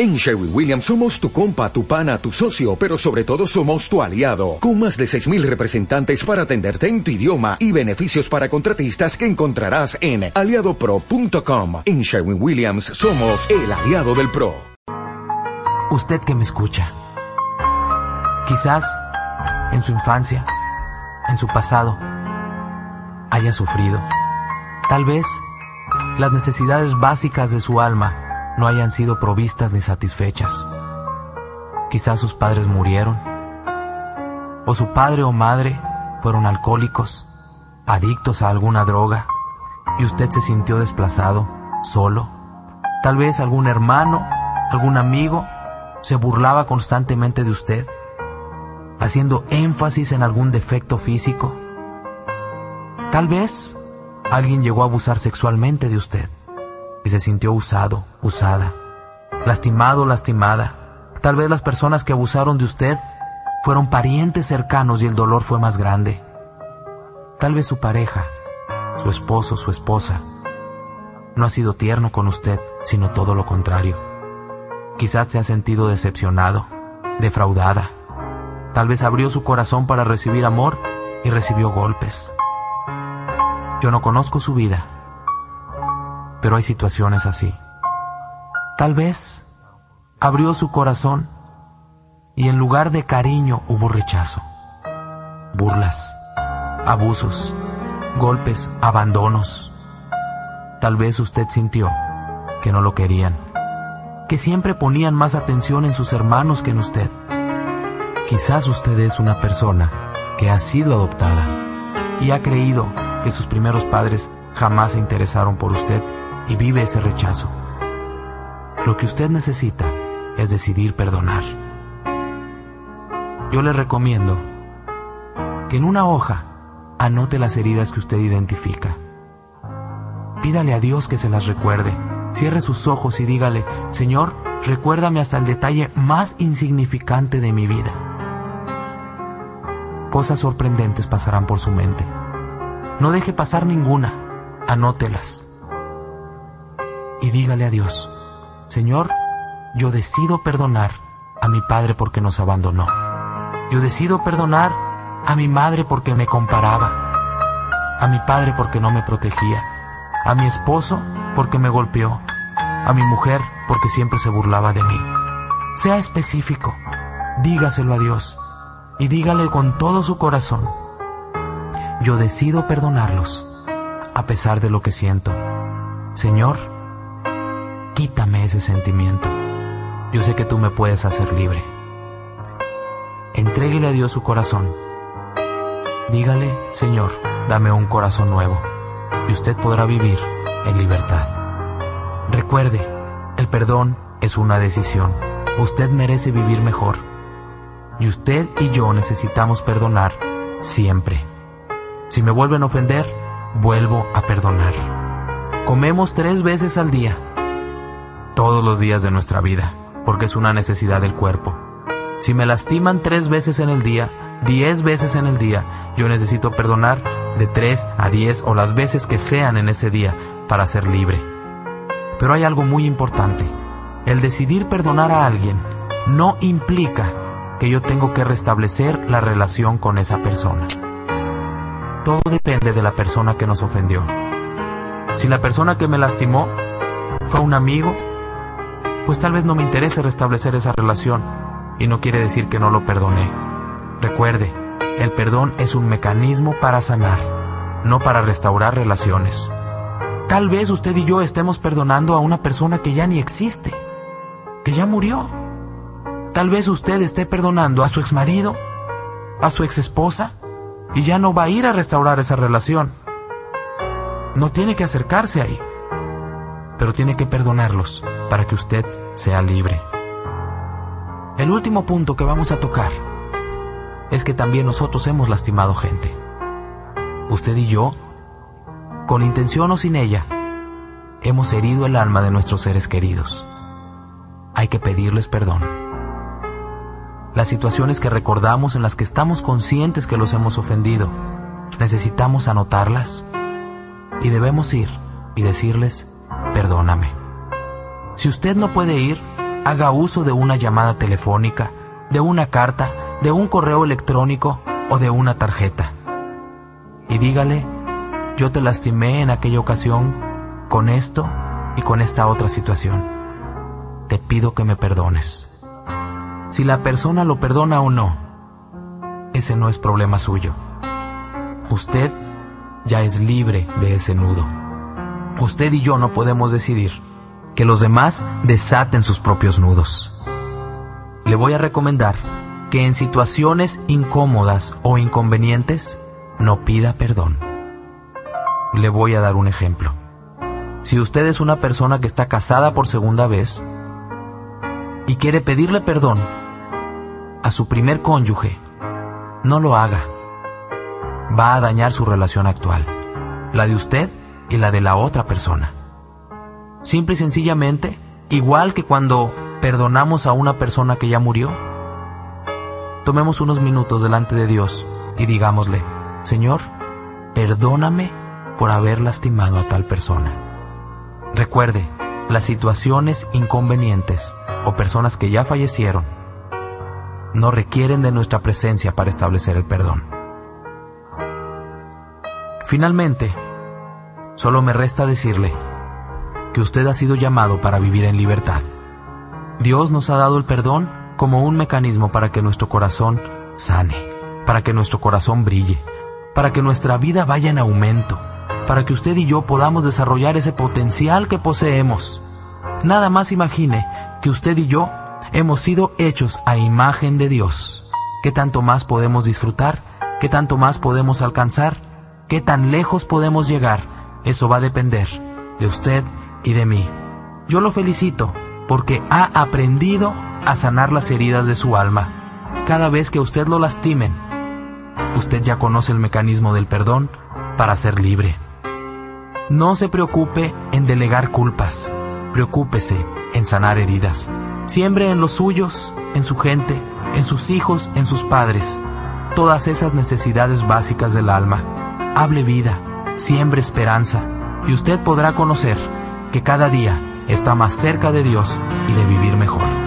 En Sherwin Williams somos tu compa, tu pana, tu socio, pero sobre todo somos tu aliado, con más de 6.000 representantes para atenderte en tu idioma y beneficios para contratistas que encontrarás en aliadopro.com. En Sherwin Williams somos el aliado del PRO. Usted que me escucha, quizás en su infancia, en su pasado, haya sufrido. Tal vez las necesidades básicas de su alma no hayan sido provistas ni satisfechas. Quizás sus padres murieron, o su padre o madre fueron alcohólicos, adictos a alguna droga, y usted se sintió desplazado, solo. Tal vez algún hermano, algún amigo se burlaba constantemente de usted, haciendo énfasis en algún defecto físico. Tal vez alguien llegó a abusar sexualmente de usted y se sintió usado, usada, lastimado, lastimada. Tal vez las personas que abusaron de usted fueron parientes cercanos y el dolor fue más grande. Tal vez su pareja, su esposo, su esposa, no ha sido tierno con usted, sino todo lo contrario. Quizás se ha sentido decepcionado, defraudada. Tal vez abrió su corazón para recibir amor y recibió golpes. Yo no conozco su vida, pero hay situaciones así. Tal vez abrió su corazón y en lugar de cariño hubo rechazo, burlas, abusos, golpes, abandonos. Tal vez usted sintió que no lo querían, que siempre ponían más atención en sus hermanos que en usted. Quizás usted es una persona que ha sido adoptada y ha creído que sus primeros padres jamás se interesaron por usted y vive ese rechazo. Lo que usted necesita es decidir perdonar. Yo le recomiendo que en una hoja anote las heridas que usted identifica. Pídale a Dios que se las recuerde. Cierre sus ojos y dígale, Señor, recuérdame hasta el detalle más insignificante de mi vida. Cosas sorprendentes pasarán por su mente. No deje pasar ninguna, anótelas y dígale a Dios, Señor, yo decido perdonar a mi padre porque nos abandonó. Yo decido perdonar a mi madre porque me comparaba, a mi padre porque no me protegía, a mi esposo porque me golpeó, a mi mujer porque siempre se burlaba de mí. Sea específico, dígaselo a Dios y dígale con todo su corazón, yo decido perdonarlos a pesar de lo que siento. Señor, quítame ese sentimiento. Yo sé que tú me puedes hacer libre. Entréguele a Dios su corazón. Dígale, Señor, dame un corazón nuevo y usted podrá vivir en libertad. Recuerde, el perdón es una decisión. Usted merece vivir mejor. Y usted y yo necesitamos perdonar siempre. Si me vuelven a ofender, vuelvo a perdonar. Comemos tres veces al día todos los días de nuestra vida, porque es una necesidad del cuerpo. Si me lastiman tres veces en el día, diez veces en el día, yo necesito perdonar de tres a diez o las veces que sean en ese día para ser libre. Pero hay algo muy importante. El decidir perdonar a alguien no implica que yo tengo que restablecer la relación con esa persona. Todo depende de la persona que nos ofendió. Si la persona que me lastimó fue un amigo, pues tal vez no me interese restablecer esa relación y no quiere decir que no lo perdoné. Recuerde, el perdón es un mecanismo para sanar, no para restaurar relaciones. Tal vez usted y yo estemos perdonando a una persona que ya ni existe, que ya murió. Tal vez usted esté perdonando a su exmarido, a su exesposa, y ya no va a ir a restaurar esa relación. No tiene que acercarse ahí pero tiene que perdonarlos para que usted sea libre. El último punto que vamos a tocar es que también nosotros hemos lastimado gente. Usted y yo, con intención o sin ella, hemos herido el alma de nuestros seres queridos. Hay que pedirles perdón. Las situaciones que recordamos en las que estamos conscientes que los hemos ofendido, necesitamos anotarlas y debemos ir y decirles perdóname. Si usted no puede ir, haga uso de una llamada telefónica, de una carta, de un correo electrónico o de una tarjeta. Y dígale, yo te lastimé en aquella ocasión con esto y con esta otra situación. Te pido que me perdones. Si la persona lo perdona o no, ese no es problema suyo. Usted ya es libre de ese nudo. Usted y yo no podemos decidir que los demás desaten sus propios nudos. Le voy a recomendar que en situaciones incómodas o inconvenientes no pida perdón. Le voy a dar un ejemplo. Si usted es una persona que está casada por segunda vez y quiere pedirle perdón a su primer cónyuge, no lo haga. Va a dañar su relación actual, la de usted y la de la otra persona. Simple y sencillamente, igual que cuando perdonamos a una persona que ya murió, tomemos unos minutos delante de Dios y digámosle, Señor, perdóname por haber lastimado a tal persona. Recuerde, las situaciones inconvenientes o personas que ya fallecieron no requieren de nuestra presencia para establecer el perdón. Finalmente, solo me resta decirle, que usted ha sido llamado para vivir en libertad. Dios nos ha dado el perdón como un mecanismo para que nuestro corazón sane, para que nuestro corazón brille, para que nuestra vida vaya en aumento, para que usted y yo podamos desarrollar ese potencial que poseemos. Nada más imagine que usted y yo hemos sido hechos a imagen de Dios. ¿Qué tanto más podemos disfrutar? ¿Qué tanto más podemos alcanzar? ¿Qué tan lejos podemos llegar? Eso va a depender de usted y de mí. Yo lo felicito porque ha aprendido a sanar las heridas de su alma. Cada vez que usted lo lastimen, usted ya conoce el mecanismo del perdón para ser libre. No se preocupe en delegar culpas, preocúpese en sanar heridas. Siembre en los suyos, en su gente, en sus hijos, en sus padres, todas esas necesidades básicas del alma. Hable vida, siembre esperanza, y usted podrá conocer que cada día está más cerca de Dios y de vivir mejor.